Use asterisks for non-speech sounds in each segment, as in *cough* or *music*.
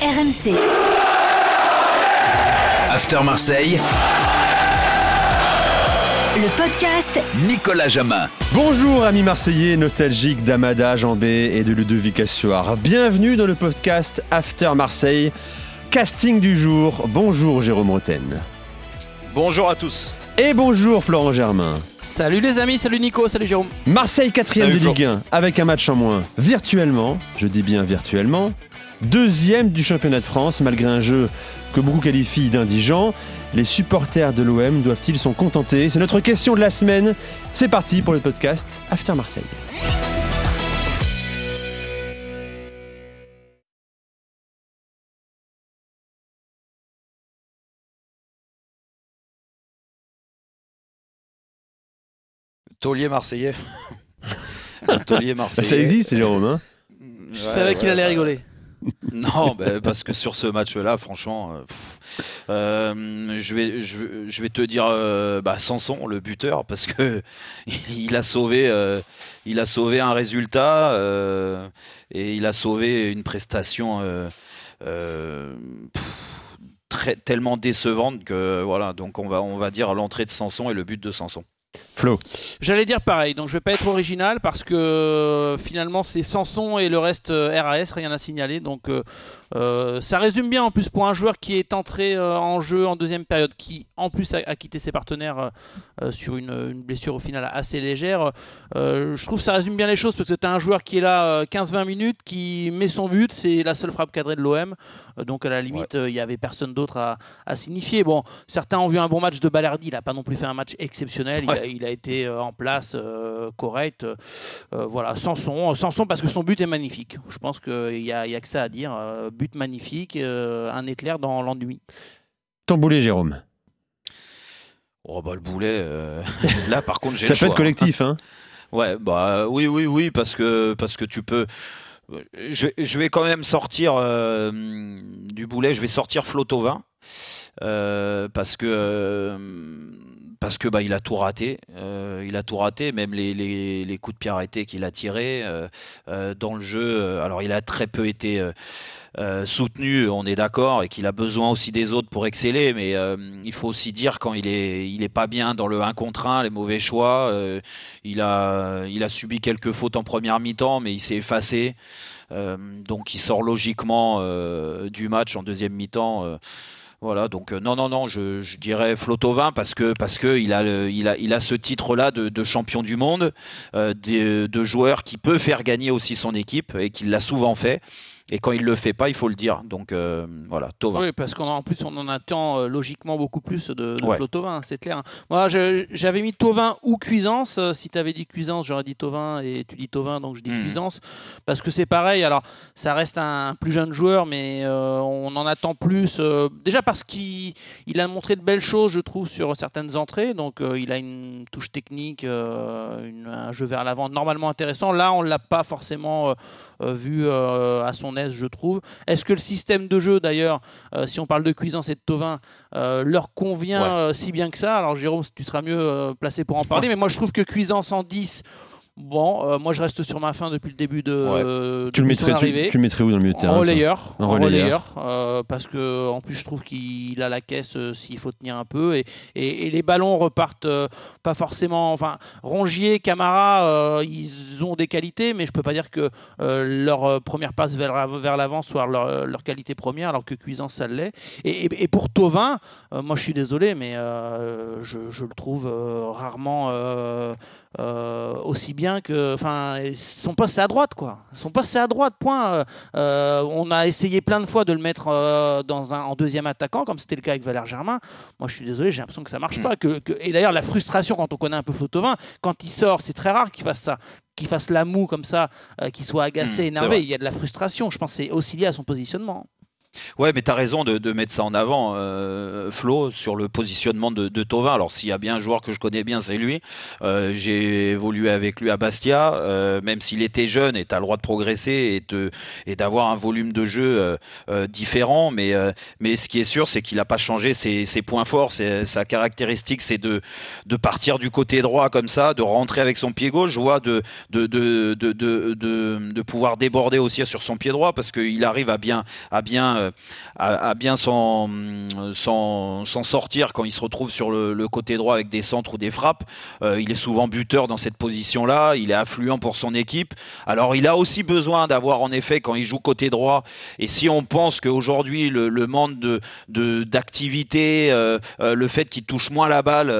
RMC. After Marseille. Le podcast Nicolas Jamin. Bonjour amis marseillais nostalgiques d'Amada, Jambé et de Ludovic Assoir. Bienvenue dans le podcast After Marseille. Casting du jour. Bonjour Jérôme Roten. Bonjour à tous. Et bonjour Florent Germain. Salut les amis, salut Nico, salut Jérôme. Marseille 4ème de Ligue 1 avec un match en moins. Virtuellement, je dis bien virtuellement, deuxième du championnat de France malgré un jeu que beaucoup qualifient d'indigent. Les supporters de l'OM doivent-ils s'en contenter? C'est notre question de la semaine. C'est parti pour le podcast After Marseille. Taulier marseillais. *laughs* Un taulier marseillais. Ça existe Jérôme hein Je Ouais, savais qu'il allait ouais. rigoler. Non, bah, parce que sur ce match-là, franchement, euh, pff, euh, je vais, je, vais- je vais te dire, euh, bah, Sanson, le buteur, parce que *laughs* il a sauvé, euh, il a sauvé un résultat euh, et il a sauvé une prestation euh, euh, pff, très, tellement décevante que voilà. Donc on va, on va dire l'entrée de Sanson et le but de Sanson. Flo. J'allais dire pareil, donc je vais pas être original parce que euh, finalement c'est Sanson et le reste euh, RAS, rien à signaler. Donc euh, ça résume bien en plus pour un joueur qui est entré euh, en jeu en deuxième période, qui en plus a, a quitté ses partenaires euh, sur une, une blessure au final assez légère. Je trouve que ça résume bien les choses parce que as un joueur qui est là euh, 15-20 minutes, qui met son but, c'est la seule frappe cadrée de l'OM. Donc à la limite, il y avait personne d'autre à, à signifier. Bon, certains ont vu un bon match de Balerdi, il n'a pas non plus fait un match exceptionnel, il, a, il a été euh, en place euh, correct. Euh, voilà, Sanson, Sanson parce que son but est magnifique. Je pense qu'il n'y a, il y a que ça à dire. Euh, but magnifique, euh, un éclair dans l'ennui. Ton boulet Jérôme? Oh bah le boulet, euh, *laughs* là par contre j'ai Ça le peut choix. être collectif hein *laughs* Ouais, bah oui, oui, oui, parce que parce que tu peux. Je, je vais quand même sortir euh, du boulet. Je vais sortir Flotovin euh, parce que euh, parce que bah il a tout raté. Euh, il a tout raté, même les, les, les coups de pied arrêtés qu'il a tirés euh, euh, dans le jeu. euh, Alors il a très peu été euh, soutenu, on est d'accord, et qu'il a besoin aussi des autres pour exceller. Mais il faut aussi dire quand il est il est pas bien dans le 1 contre 1, les mauvais choix. il a, il a subi quelques fautes en première mi-temps, mais il s'est effacé. Donc il sort logiquement du match en deuxième mi-temps. Euh, voilà, donc euh, non, non, non, je, dirais Flotovin parce que parce que il a il a il a ce titre-là de, de champion du monde, euh, de, de joueur qui peut faire gagner aussi son équipe et qui l'a souvent fait. Et quand il le fait pas, il faut le dire. Donc euh, voilà, Tovin. Oui, parce qu'en en plus, on en attend euh, logiquement beaucoup plus de, de Ouais. Flo Thauvin, c'est clair. Moi, j'avais mis Tovin ou Cuisance. Euh, Si tu avais dit Cuisance, j'aurais dit Tovin et tu dis Tovin, donc je dis Mhm. Cuisance. Parce que c'est pareil. Alors, ça reste un plus jeune joueur, mais euh, on en attend plus. déjà parce qu'il il a montré de belles choses, je trouve, sur certaines entrées. Donc, il a une touche technique, une- un jeu vers l'avant normalement intéressant. Là, on l'a pas forcément vu à son je trouve. Est-ce que le système de jeu, d'ailleurs, euh, si on parle de Cuisance et de Tovin, euh, leur convient Ouais. euh, si bien que ça? Alors, Jérôme, tu seras mieux placé pour en parler, mais moi, je trouve que Cuisance en 10, bon, euh, moi, je reste sur ma fin depuis le début de, Ouais. euh, Tu le mettrais tu, tu le mettrais où dans le milieu de terrain En relayeur, En relayeur. euh, parce que en plus je trouve qu'il a la caisse euh, s'il faut tenir un peu et, et- et les ballons repartent pas forcément. Enfin, Rongier, Camara, ils ont des qualités, mais je peux pas dire que leur première passe vers, vers l'avant soit leur, leur qualité première, alors que Cuisance ça l'est. Et, et- pour Tovin, moi je suis désolé, mais je, je le trouve rarement. aussi bien que. Enfin, son poste c'est à droite, quoi. Son poste c'est à droite, point. Euh, on a essayé plein de fois de le mettre euh, dans un, en deuxième attaquant, comme c'était le cas avec Valère Germain. Moi, je suis désolé, j'ai l'impression que ça marche Mm. pas. Que, que- et d'ailleurs, la frustration quand on connaît un peu Flotovin, quand il sort, c'est très rare qu'il fasse ça. Qu'il fasse la moue comme ça, euh, qu'il soit agacé, Mm, c'est énervé. Il y a de la frustration. Je pense que c'est aussi lié à son positionnement. Ouais, mais tu as raison de, de mettre ça en avant, euh, Flo, sur le positionnement de, de Tovin. Alors, s'il y a bien un joueur que je connais bien, c'est lui. Euh, J'ai évolué avec lui à Bastia, euh, même s'il était jeune et tu as le droit de progresser et, de- et d'avoir un volume de jeu différent. Mais, mais ce qui est sûr, c'est qu'il n'a pas changé ses, points forts. Sa caractéristique, c'est de, de partir du côté droit comme ça, de rentrer avec son pied gauche. Je vois de, de, de, de pouvoir déborder aussi sur son pied droit parce qu'il arrive à bien, à bien bien, à, bien s'en, sortir quand il se retrouve sur le, côté droit avec des centres ou des frappes. il est souvent buteur dans cette position-là. Il est affluent pour son équipe. Alors il a aussi besoin d'avoir en effet quand il joue côté droit. Et si on pense qu'aujourd'hui le, le manque de, d'activité, le fait qu'il touche moins la balle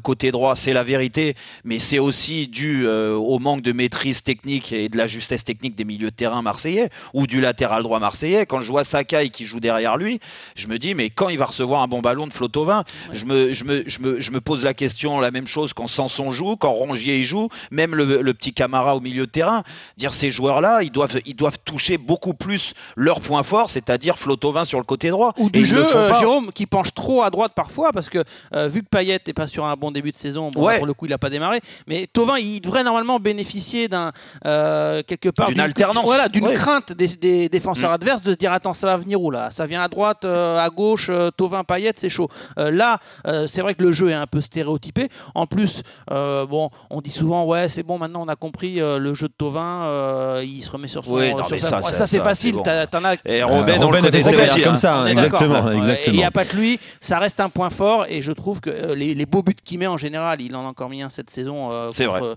côté droit, c'est la vérité. Mais c'est aussi dû au manque de maîtrise technique et de la justesse technique des milieux de terrain marseillais ou du latéral droit marseillais. Quand je vois Sakai qui joue derrière lui, je me dis mais quand il va recevoir un bon ballon de Flotovin, je, me, je, me, je, me, je me pose la question la même chose quand Sanson joue, quand Rongier y joue, même le, le petit Camara au milieu de terrain. Dire ces joueurs-là, ils doivent, ils doivent toucher beaucoup plus leur point fort, c'est-à-dire Flotovin sur le côté droit. Ou du jeu, euh, Jérôme, qui penche trop à droite parfois parce que euh, vu que Payet n'est pas sur un bon début de saison, bon, pour le coup il n'a pas démarré, mais Tovin il devrait normalement bénéficier d'un euh, quelque part d'une alternance, voilà, d'une crainte des, défenseurs mm. adverses de se dire attends ça va venir où là? Ça vient à droite, euh, à gauche, euh, Tovin, Payet, c'est chaud. là, c'est vrai que le jeu est un peu stéréotypé. En plus, bon, on dit souvent ouais c'est bon maintenant on a compris le jeu de Tovin, il se remet sur son. Oui, ça, ça, c'est facile. T'en as. Et Robben, on le connaissait comme ça, exactement, exactement. Il n'y a pas que lui, ça reste un point fort et je trouve que les, les beaux buts qu'il met en général, il en a encore mis un cette saison. c'est vrai euh,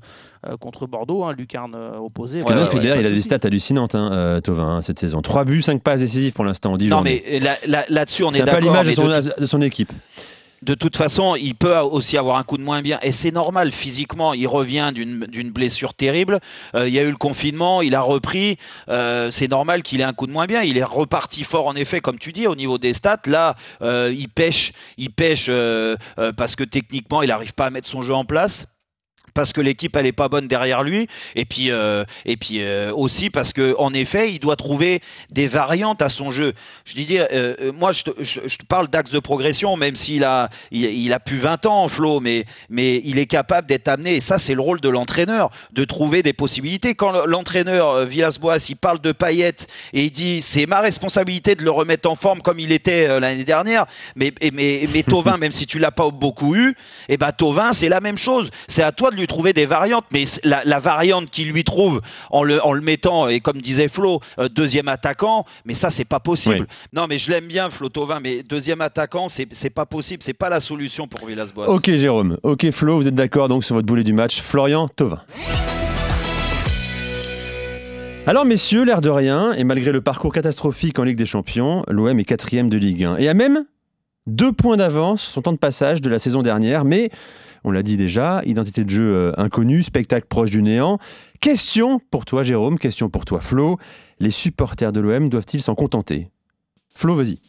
contre Bordeaux, hein, lucarne euh, opposée. il, a des stats hallucinantes, hein, euh, Tovin, hein, cette saison. 3 buts, 5 passes décisives pour l'instant en 10 Non, mais là-dessus, on est, d'accord. C'est pas l'image de, son équipe de toute façon, il peut aussi avoir un coup de moins bien. Et c'est normal, physiquement, il revient d'une blessure terrible. il y a eu le confinement, il a repris. c'est normal qu'il ait un coup de moins bien. Il est reparti fort, en effet, comme tu dis, au niveau des stats. Là, il pêche, il pêche parce que techniquement, il n'arrive pas à mettre son jeu en place parce que l'équipe elle est pas bonne derrière lui. Et puis euh, et puis euh, aussi parce que en effet il doit trouver des variantes à son jeu. Je dis dire euh, moi je te, je, te parle d'axe de progression même s'il a il, a plus 20 ans Flo mais mais il est capable d'être amené et ça c'est le rôle de l'entraîneur de trouver des possibilités. Quand l'entraîneur Villas-Boas il parle de Payet et il dit c'est ma responsabilité de le remettre en forme comme il était l'année dernière mais mais mais Tovin *laughs* même si tu l'as pas beaucoup eu et eh ben Tovin c'est la même chose. C'est à toi de lui trouver des variantes, mais la, variante qu'il lui trouve en le, en le mettant, et comme disait Flo, euh, deuxième attaquant, mais ça, c'est pas possible. Non, mais je l'aime bien, Flo Tovin, mais deuxième attaquant, c'est pas possible, c'est pas la solution pour Villas-Boas. Ok, Jérôme. Ok, Flo, vous êtes d'accord donc sur votre boulet du match. Florian Tovin. Alors messieurs, l'air de rien, et malgré le parcours catastrophique en Ligue des Champions, l'OM est quatrième de Ligue 1. Et a même deux points d'avance, son temps de passage de la saison dernière, mais on l'a dit déjà, identité de jeu euh, inconnue, spectacle proche du néant. Question pour toi, Jérôme, question pour toi, Flo. Les supporters de l'OM doivent-ils s'en contenter? Flo, vas-y.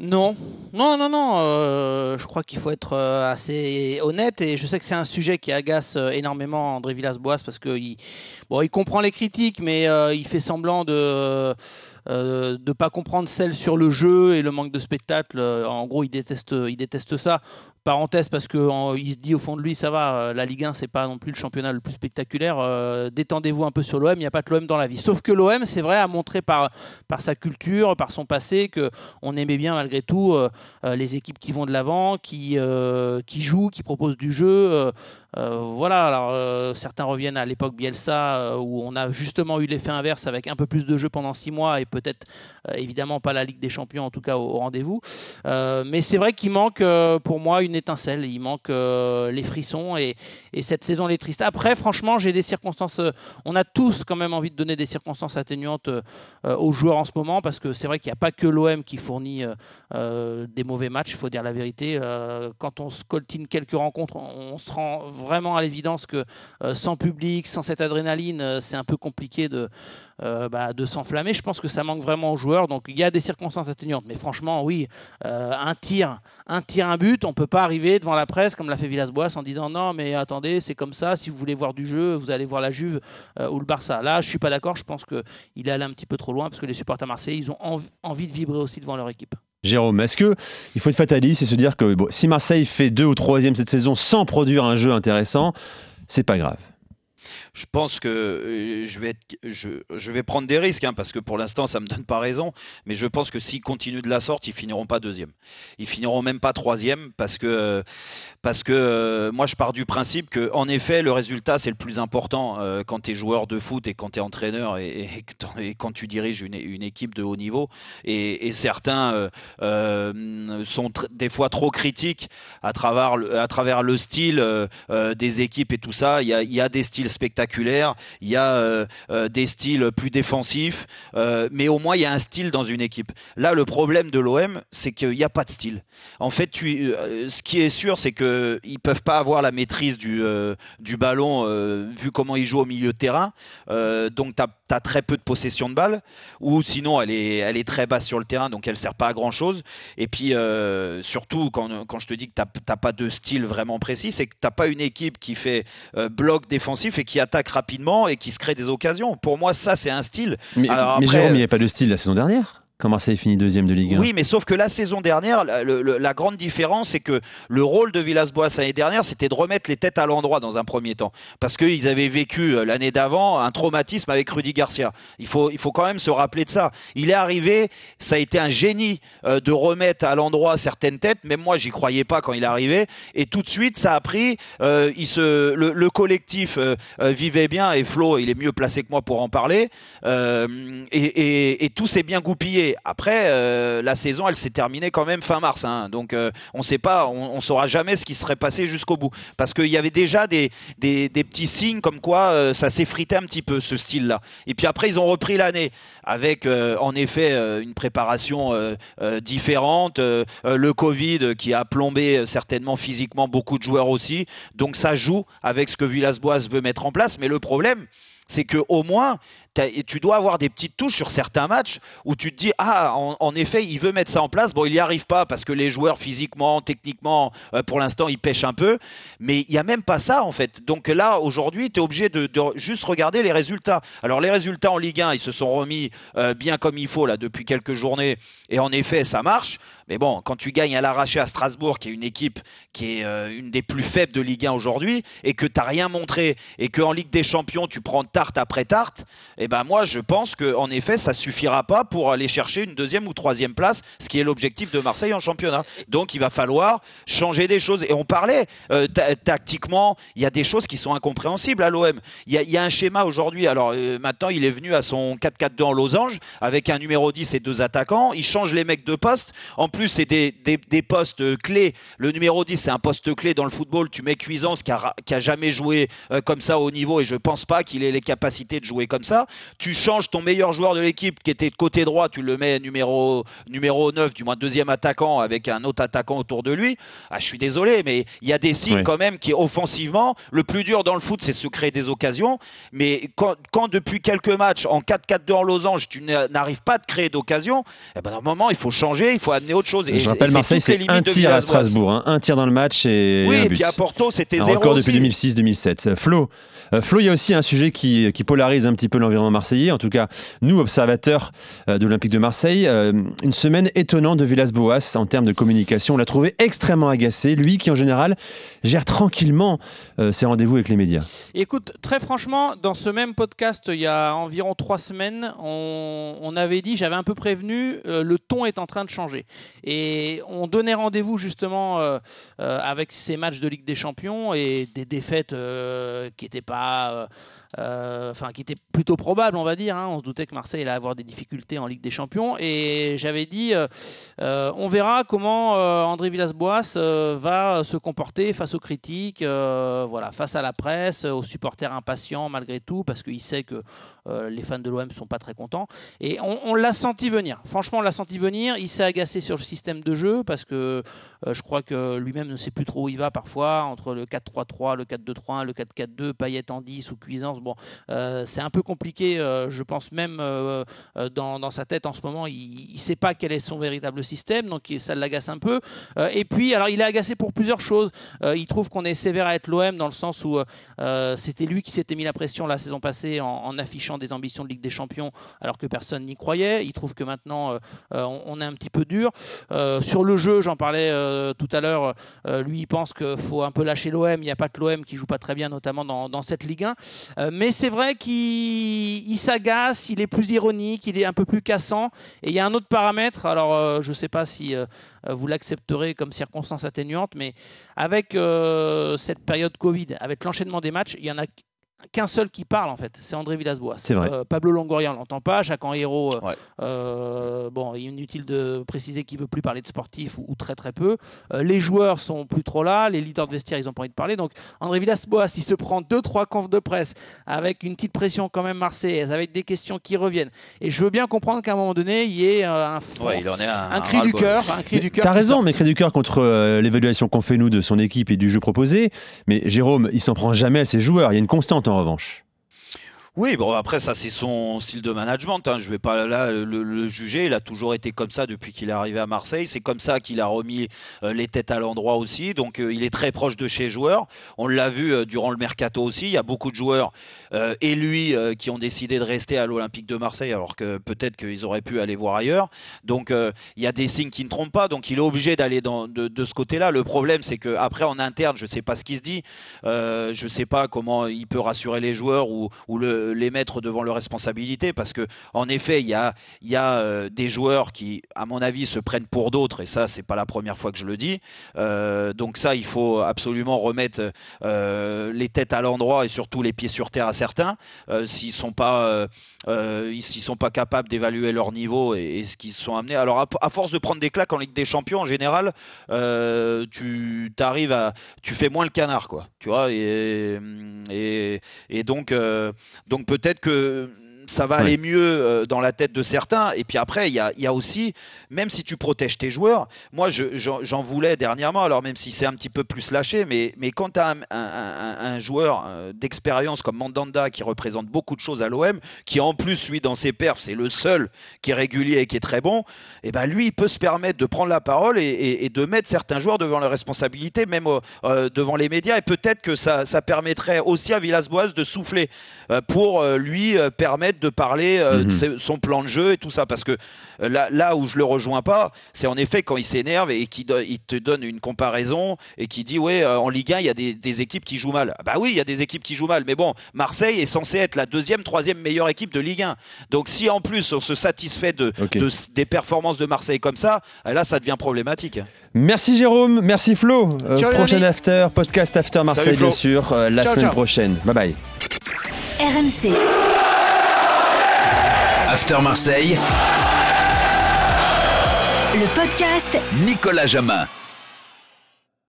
Non, non, non, non. Euh, je crois qu'il faut être euh, assez honnête et je sais que c'est un sujet qui agace énormément André Villas-Boas parce qu'il bon, il comprend les critiques, mais il fait semblant de de ne pas comprendre celle sur le jeu et le manque de spectacle. En gros, il déteste, ça parenthèse parce qu'il se dit au fond de lui ça va euh, la Ligue 1 c'est pas non plus le championnat le plus spectaculaire euh, détendez-vous un peu sur l'OM il n'y a pas que l'OM dans la vie sauf que l'OM c'est vrai a montré par, sa culture par son passé que on aimait bien malgré tout euh, les équipes qui vont de l'avant qui jouent qui proposent du jeu voilà, alors certains reviennent à l'époque Bielsa où on a justement eu l'effet inverse avec un peu plus de jeu pendant six mois et peut-être évidemment pas la Ligue des Champions en tout cas au, rendez-vous. mais c'est vrai qu'il manque pour moi une étincelle. Il manque euh, les frissons et, cette saison est triste. Après, franchement, j'ai des circonstances. Euh, on a tous quand même envie de donner des circonstances atténuantes euh, aux joueurs en ce moment parce que c'est vrai qu'il n'y a pas que l'OM qui fournit des mauvais matchs. Il faut dire la vérité. quand on scoltine quelques rencontres, on, se rend vraiment à l'évidence que sans public, sans cette adrénaline, c'est un peu compliqué de euh, bah, de s'enflammer. Je pense que ça manque vraiment aux joueurs. Donc il y a des circonstances atténuantes. Mais franchement, oui, euh, un tir, un tir, un but, on peut pas arriver devant la presse comme l'a fait Villas-Boas en disant non, mais attendez, c'est comme ça. Si vous voulez voir du jeu, vous allez voir la Juve euh, ou le Barça. Là, je suis pas d'accord. Je pense qu'il est allé un petit peu trop loin parce que les supporters marseillais, ils ont envie de vibrer aussi devant leur équipe. Jérôme, est-ce que il faut être fataliste et se dire que si Marseille fait deux ou troisième cette saison sans produire un jeu intéressant, c'est pas grave je pense que euh, je vais, prendre des risques, hein, parce que pour l'instant, ça me donne pas raison. Mais je pense que s'ils continuent de la sorte, ils finiront pas deuxième. Ils finiront même pas troisième, parce que, parce que euh, moi, je pars du principe que, en effet, le résultat, c'est le plus important euh, quand tu es joueur de foot et quand tu es entraîneur et, quand tu diriges une, équipe de haut niveau. Et, certains sont des fois trop critiques à travers, à travers le style des équipes et tout ça. Il y a, y a des styles spectaculaires, il y a euh, euh, des styles plus défensifs, euh, mais au moins il y a un style dans une équipe. Là, le problème de l'OM, c'est qu'il n'y a pas de style. En fait, ce qui est sûr, c'est qu'ils ne peuvent pas avoir la maîtrise du, du ballon vu comment ils jouent au milieu de terrain. donc, tu très peu de possession de balle, ou sinon elle est, elle est très basse sur le terrain, donc elle ne sert pas à grand chose. Et puis, surtout, quand, quand je te dis que tu n'as pas de style vraiment précis, c'est que tu n'as pas une équipe qui fait bloc défensif et qui attaque rapidement et qui se crée des occasions. Pour moi, ça, c'est un style. Mais, mais Jérôme, il n'y avait pas de style la saison dernière? Quand Marseille finit deuxième de Ligue 1. Oui, mais sauf que la saison dernière, la, grande différence, c'est que le rôle de Villas-Boas l'année dernière, c'était de remettre les têtes à l'endroit dans un premier temps. Parce qu'ils avaient vécu euh, l'année d'avant un traumatisme avec Rudy Garcia. Il faut, quand même se rappeler de ça. Il est arrivé, ça a été un génie euh, de remettre à l'endroit certaines têtes. Même moi, j'y croyais pas quand il est arrivé. Et tout de suite, ça a pris. Euh, le, le collectif vivait bien et Flo, il est mieux placé que moi pour en parler. Et tout s'est bien goupillé. Après, euh, la saison, elle s'est terminée quand même fin mars. Hein. donc, euh, on sait pas, on, on, saura jamais ce qui serait passé jusqu'au bout. Parce qu'il y avait déjà des, petits signes comme quoi euh, ça s'effritait un petit peu, ce style-là. Et puis après, ils ont repris l'année avec, en effet, une préparation différente. le Covid qui a plombé certainement physiquement beaucoup de joueurs aussi. Donc, ça joue avec ce que Villas-Boas veut mettre en place. Mais le problème, c'est que au moins tu dois avoir des petites touches sur certains matchs où tu te dis ah en, effet il veut mettre ça en place. Bon il n'y arrive pas parce que les joueurs physiquement techniquement euh, pour l'instant ils pêchent un peu. Mais il n'y a même pas ça en fait. Donc là aujourd'hui tu es obligé de, juste regarder les résultats. Alors les résultats en Ligue 1 ils se sont remis euh, bien comme il faut là depuis quelques journées. Et en effet ça marche. Mais bon, quand tu gagnes à l'arraché à Strasbourg, qui est une équipe qui est euh, une des plus faibles de Ligue 1 aujourd'hui, et que tu n'as rien montré, et qu'en Ligue des Champions, tu prends tarte après tarte, et eh ben moi, je pense qu'en effet, ça suffira pas pour aller chercher une deuxième ou troisième place, ce qui est l'objectif de Marseille en championnat. Donc, il va falloir changer des choses. Et on parlait, euh, tactiquement, il y a des choses qui sont incompréhensibles à l'OM. Il y, a un schéma aujourd'hui. Alors, euh, maintenant, il est venu à son 4-4-2 en losange, avec un numéro 10 et deux attaquants. Il change les mecs de poste. En plus, c'est des, des, postes clés. Le numéro 10, c'est un poste clé dans le football. Tu mets Cuisance qui a, jamais joué euh, comme ça au niveau et je pense pas qu'il ait les capacités de jouer comme ça. Tu changes ton meilleur joueur de l'équipe qui était de côté droit, tu le mets numéro, numéro 9, du moins deuxième attaquant avec un autre attaquant autour de lui. Ah, je suis désolé, mais il y a des signes quand même qui, offensivement, le plus dur dans le foot, c'est se créer des occasions. Mais quand, quand depuis quelques matchs, en 4-4-2 en losange, tu n'arrives pas à te créer d'occasion, eh ben, à un moment, il faut changer, il faut amener autre chose. Et, je rappelle, Marseille, c'est un tir à Strasbourg, hein, un tir dans le match et. Oui, un et but. puis à Porto, c'était zéro. aussi. depuis 2006-2007. Flo, euh, Flo, il y a aussi un sujet qui, qui polarise un petit peu l'environnement marseillais, en tout cas, nous, observateurs euh, de l'Olympique de Marseille. Euh, une semaine étonnante de Villas-Boas en termes de communication. On l'a trouvé extrêmement agacé, lui qui, en général, gère tranquillement euh, ses rendez-vous avec les médias. Écoute, très franchement, dans ce même podcast, il y a environ trois semaines, on, avait dit, j'avais un peu prévenu, le ton est en train de changer. Et on donnait rendez-vous justement avec ces matchs de Ligue des Champions et des défaites qui n'étaient pas enfin qui était plutôt probable, on va dire. Hein. On se doutait que Marseille allait avoir des difficultés en Ligue des Champions. Et j'avais dit, euh, euh, on verra comment André Villas-Boas va se comporter face aux critiques, voilà, face à la presse, aux supporters impatients malgré tout, parce qu'il sait que les fans de l'OM sont pas très contents. Et on, l'a senti venir. Franchement, on l'a senti venir. Il s'est agacé sur le système de jeu parce que je crois que lui-même ne sait plus trop où il va parfois entre le 4-3-3, le 4-2-3-1, le 4-4-2, Payet en 10 ou Cuisance Bon, c'est un peu compliqué, je pense même dans, sa tête en ce moment, il ne sait pas quel est son véritable système, donc ça l'agace un peu. et puis, alors il est agacé pour plusieurs choses. il trouve qu'on est sévère à être l'OM dans le sens où c'était lui qui s'était mis la pression la saison passée en, affichant des ambitions de Ligue des Champions alors que personne n'y croyait. Il trouve que maintenant on, est un petit peu dur. sur le jeu, j'en parlais tout à l'heure, lui il pense qu'il faut un peu lâcher l'OM. Il n'y a pas que l'OM qui joue pas très bien, notamment dans, cette Ligue 1. Mais c'est vrai qu'il s'agace, il est plus ironique, il est un peu plus cassant. Et il y a un autre paramètre, alors je ne sais pas si vous l'accepterez comme circonstance atténuante, mais avec cette période Covid, avec l'enchaînement des matchs, il y en a qu'un seul qui parle en fait, c'est André Villas-Boas. C'est vrai. Euh, Pablo Longoria, on l'entend pas. Chacun héros. Euh, euh, bon, inutile de préciser qu'il veut plus parler de sportif ou, très très peu. les joueurs sont plus trop là. Les leaders de vestiaire, ils ont pas envie de parler. Donc André Villas-Boas, il se prend deux trois confs de presse avec une petite pression quand même marseillaise, avec des questions qui reviennent. Et je veux bien comprendre qu'à un moment donné, il y ait un, un, cri du cœur, un cri du cœur. T'as raison, mais cri du cœur contre l'évaluation qu'on fait nous de son équipe et du jeu proposé. Mais Jérôme, il s'en prend jamais à ses joueurs. Il y a une constante en revanche. Oui, bon après ça c'est son style de management. Hein. Je vais pas là le, juger. Il a toujours été comme ça depuis qu'il est arrivé à Marseille. C'est comme ça qu'il a remis euh, les têtes à l'endroit aussi. Donc euh, il est très proche de chez joueurs. On l'a vu euh, durant le mercato aussi. Il y a beaucoup de joueurs et lui qui ont décidé de rester à l'Olympique de Marseille alors que peut-être qu'ils auraient pu aller voir ailleurs. Donc il y a des signes qui ne trompent pas. Donc il est obligé d'aller de, ce côté-là. Le problème c'est que après en interne, je sais pas ce qui se dit. je sais pas comment il peut rassurer les joueurs ou, ou le les mettre devant leurs responsabilités parce que en effet il y a, y a euh, des joueurs qui à mon avis se prennent pour d'autres et ça c'est pas la première fois que je le dis. Euh, donc ça il faut absolument remettre euh, les têtes à l'endroit et surtout les pieds sur terre à certains s'ils sont pas s'ils sont pas capables d'évaluer leur niveau et, ce qu'ils sont amenés. Alors à, force de prendre des claques en Ligue des Champions en général tu t'arrives à tu fais moins le canard quoi tu vois et, et, donc donc peut-être que ça va aller mieux euh, dans la tête de certains. Et puis après, il y a, aussi, même si tu protèges tes joueurs, moi j'en voulais dernièrement, alors même si c'est un petit peu plus lâché, mais, mais quand tu as un, joueur euh, d'expérience comme Mandanda qui représente beaucoup de choses à l'OM, qui en plus, lui, dans ses perfs, c'est le seul qui est régulier et qui est très bon, et eh ben lui, il peut se permettre de prendre la parole et, de mettre certains joueurs devant leurs responsabilités, même euh, devant les médias. Et peut-être que ça, ça permettrait aussi à Villas-Boas de souffler pour lui permettre de parler euh, de mhm. son plan de jeu et tout ça. Parce que euh, là, là où je le rejoins pas, c'est en effet quand il s'énerve et qu'il il te donne une comparaison et qui dit ouais euh, en Ligue 1 il y a des, équipes qui jouent mal. Bah oui il y a des équipes qui jouent mal, mais bon Marseille est censé être la deuxième, troisième meilleure équipe de Ligue 1. Donc si en plus on se satisfait de, des performances de Marseille comme ça, là ça devient problématique. Merci Jérôme, merci Flo. prochain after, podcast after Marseille bien sûr, la semaine prochaine. Bye bye. RMC. After Marseille. Le podcast Nicolas Jamin.